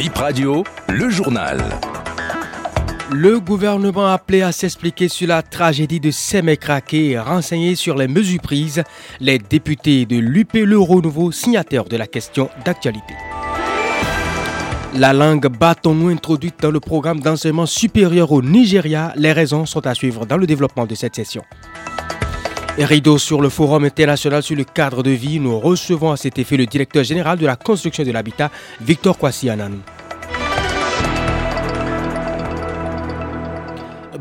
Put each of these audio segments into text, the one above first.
Bip Radio, le journal. Le gouvernement appelé à s'expliquer sur la tragédie de Semekrake et renseigner sur les mesures prises. Les députés de l'UP Le Renouveau, signataires de la question d'actualité. La langue bâton introduite dans le programme d'enseignement supérieur au Nigeria, les raisons sont à suivre dans le développement de cette session. Rideau sur le Forum international sur le cadre de vie, nous recevons à cet effet le directeur général de la construction de l'habitat, Victor Kwasianan.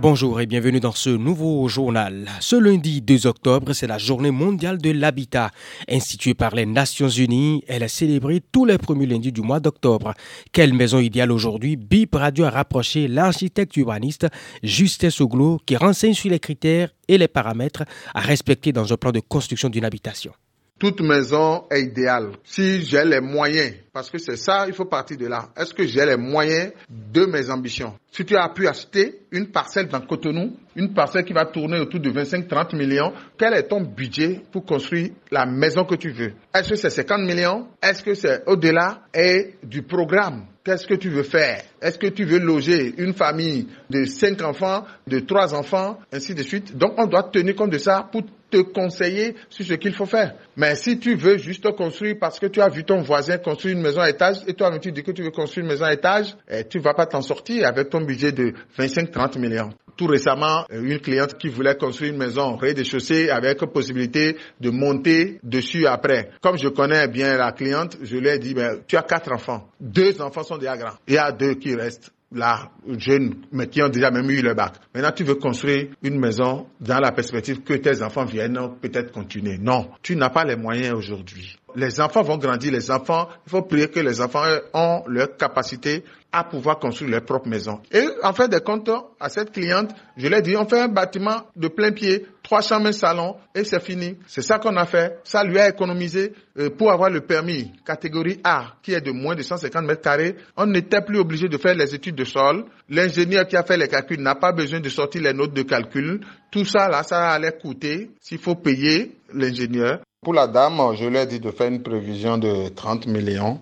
Bonjour et bienvenue dans ce nouveau journal. Ce lundi 2 octobre, c'est la journée mondiale de l'habitat. Instituée par les Nations Unies, elle est célébrée tous les premiers lundis du mois d'octobre. Quelle maison idéale aujourd'hui? BIP Radio a rapproché l'architecte urbaniste Justin Soglo qui renseigne sur les critères et les paramètres à respecter dans un plan de construction d'une habitation. Toute maison est idéale si j'ai les moyens, parce que c'est ça, il faut partir de là. Est-ce que j'ai les moyens de mes ambitions? Si tu as pu acheter une parcelle dans Cotonou, une parcelle qui va tourner autour de 25-30 millions, quel est ton budget pour construire la maison que tu veux? Est-ce que c'est 50 millions? Est-ce que c'est au-delà? Et du programme Qu'est-ce que tu veux faire? Est-ce que tu veux loger une famille de 5 enfants, de 3 enfants, ainsi de suite? Donc on doit tenir compte de ça pour te conseiller sur ce qu'il faut faire. Mais si tu veux juste construire parce que tu as vu ton voisin construire une maison à étage et toi tu dis que tu veux construire une maison à étage, et eh, tu vas pas t'en sortir avec ton budget de 25-30 millions. Tout récemment, euh, une cliente qui voulait construire une maison rez-de-chaussée avec possibilité de monter dessus après. Comme je connais bien la cliente, je lui ai dit, ben, tu as quatre enfants. Deux enfants sont déjà grands. Il y a deux qui restent là, jeunes, mais qui ont déjà même eu le bac. Maintenant, tu veux construire une maison dans la perspective que tes enfants viennent peut-être continuer. Non, tu n'as pas les moyens aujourd'hui. Les enfants vont grandir, les enfants, il faut prier que les enfants ont leur capacité à pouvoir construire leur propre maison. Et en fait des comptes, à cette cliente, je lui ai dit, on fait un bâtiment de plein pied, trois chambres, un salon, et c'est fini. C'est ça qu'on a fait. Ça lui a économisé euh, pour avoir le permis catégorie A, qui est de moins de 150 mètres carrés. On n'était plus obligé de faire les études de sol. L'ingénieur qui a fait les calculs n'a pas besoin de sortir les notes de calcul. Tout ça, là, ça allait coûter, s'il faut payer l'ingénieur. Pour la dame, je lui ai dit de faire une prévision de 30 millions.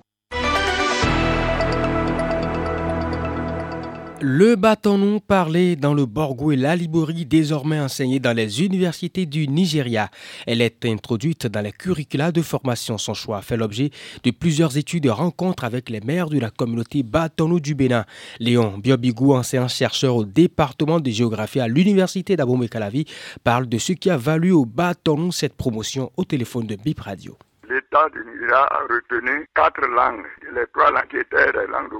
Le bâton parlé dans le Borgo et la Libori, désormais enseigné dans les universités du Nigeria. Elle est introduite dans les curricula de formation. Son choix fait l'objet de plusieurs études et rencontres avec les maires de la communauté Batonou du Bénin. Léon Biobigou, enseignant-chercheur au département de géographie à l'université d'Abomey-Calavi, parle de ce qui a valu au Batonou cette promotion au téléphone de Bip Radio l'État du Nigeria a retenu quatre langues. Les trois langues étaient des langues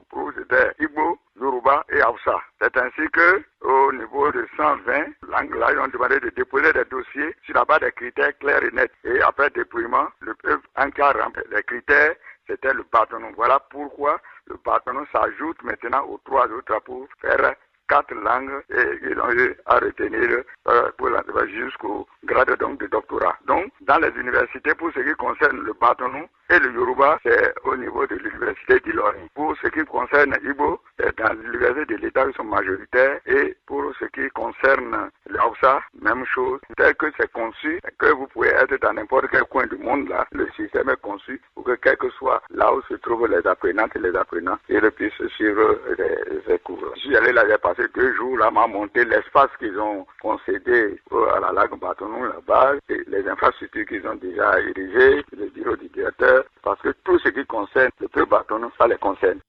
de Igbo, Yoruba et Hausa. C'est ainsi que, au niveau de 120 langues là, ils ont demandé de déposer des dossiers sur la base des critères clairs et nets. Et après dépouillement, le peuple en les critères, c'était le bâtonnement. Voilà pourquoi le bâtonnement s'ajoute maintenant aux trois autres pour faire quatre langues et ils ont eu à retenir euh, jusqu'au grade donc de doctorat. Donc, dans les universités, pour ce qui concerne le bâtonnement, et le Yoruba, c'est au niveau de l'université d'Ilori. Pour ce qui concerne Ibo, c'est dans l'université de l'État, ils sont majoritaires. Et pour ce qui concerne l'Aoussa, même chose. Tel que c'est conçu, que vous pouvez être dans n'importe quel coin du monde, là, le système est conçu pour que quel que soit là où se trouvent les apprenantes et les apprenants, ils puissent suivre les, cours. Je suis allé là, j'ai passé deux jours là, m'a monté l'espace qu'ils ont concédé à la lague Bâtonneau là-bas, les infrastructures qu'ils ont déjà érigées, le bureau du directeur, parce que tout ce qui concerne le bâton, ça les concerne.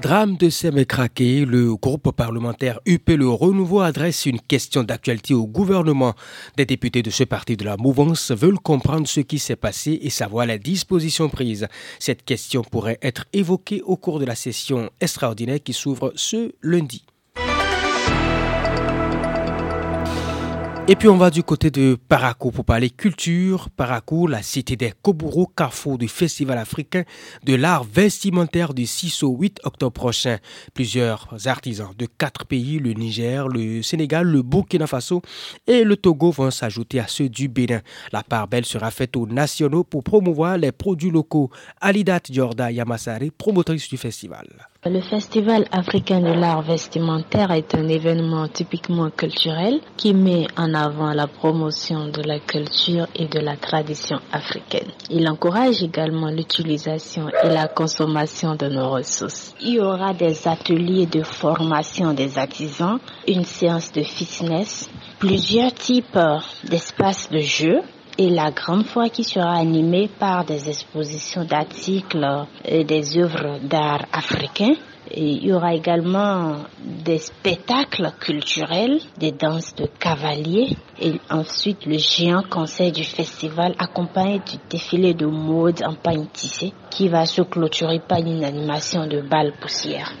Drame de Semekrake, le groupe parlementaire UP Le Renouveau adresse une question d'actualité au gouvernement. Des députés de ce parti de la mouvance veulent comprendre ce qui s'est passé et savoir les dispositions prises. Cette question pourrait être évoquée au cours de la session extraordinaire qui s'ouvre ce lundi. Et puis on va du côté de Parakou pour parler culture. Parakou, la cité des Koburo, carrefour du Festival africain de l'art vestimentaire du 6 au 8 octobre prochain. Plusieurs artisans de quatre pays, le Niger, le Sénégal, le Burkina Faso et le Togo vont s'ajouter à ceux du Bénin. La part belle sera faite aux nationaux pour promouvoir les produits locaux. Alidat Jorda Yamassari, promotrice du festival. Le Festival africain de l'art vestimentaire est un événement typiquement culturel qui met en avant la promotion de la culture et de la tradition africaine. Il encourage également l'utilisation et la consommation de nos ressources. Il y aura des ateliers de formation des artisans, une séance de fitness, plusieurs types d'espaces de jeu et la grande foire qui sera animée par des expositions d'articles et des œuvres d'art africains. Il y aura également des spectacles culturels, des danses de cavaliers et ensuite le géant concert du festival accompagné du défilé de mode en pain tissé qui va se clôturer par une animation de balles poussières.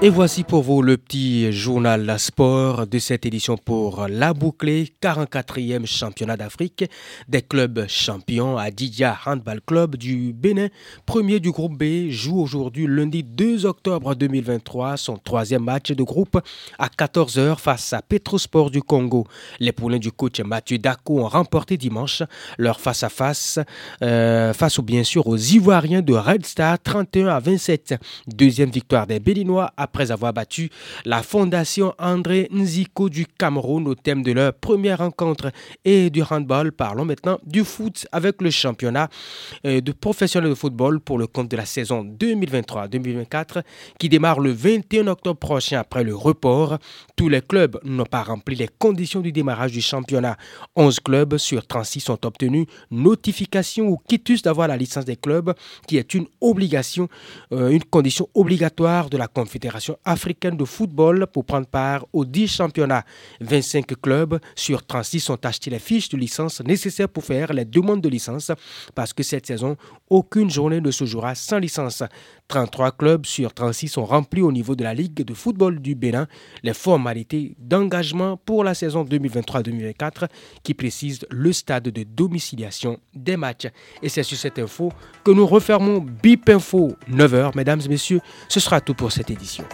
Et voici pour vous le petit journal Sport de cette édition pour la bouclée, 44e championnat d'Afrique des clubs champions. Adidia Handball Club du Bénin, premier du groupe B, joue aujourd'hui lundi 2 octobre 2023 son troisième match de groupe à 14h face à Petrosport du Congo. Les poulains du coach Mathieu Dako ont remporté dimanche leur face-à-face euh, face, bien sûr aux Ivoiriens de Red Star 31 à 27. Deuxième victoire des Béninois à après avoir battu la Fondation André Nziko du Cameroun au thème de leur première rencontre et du handball. Parlons maintenant du foot avec le championnat euh, de professionnels de football pour le compte de la saison 2023-2024 qui démarre le 21 octobre prochain après le report. Tous les clubs n'ont pas rempli les conditions du démarrage du championnat. 11 clubs sur 36 ont obtenu notification ou quitus d'avoir la licence des clubs qui est une obligation, euh, une condition obligatoire de la Confédération africaine de football pour prendre part aux 10 championnats. 25 clubs sur 36 ont acheté les fiches de licence nécessaires pour faire les demandes de licence parce que cette saison, aucune journée ne se jouera sans licence. 33 clubs sur 36 sont remplis au niveau de la Ligue de football du Bénin les formalités d'engagement pour la saison 2023-2024 qui précisent le stade de domiciliation des matchs. Et c'est sur cette info que nous refermons BIP Info 9h. Mesdames et messieurs, ce sera tout pour cette édition.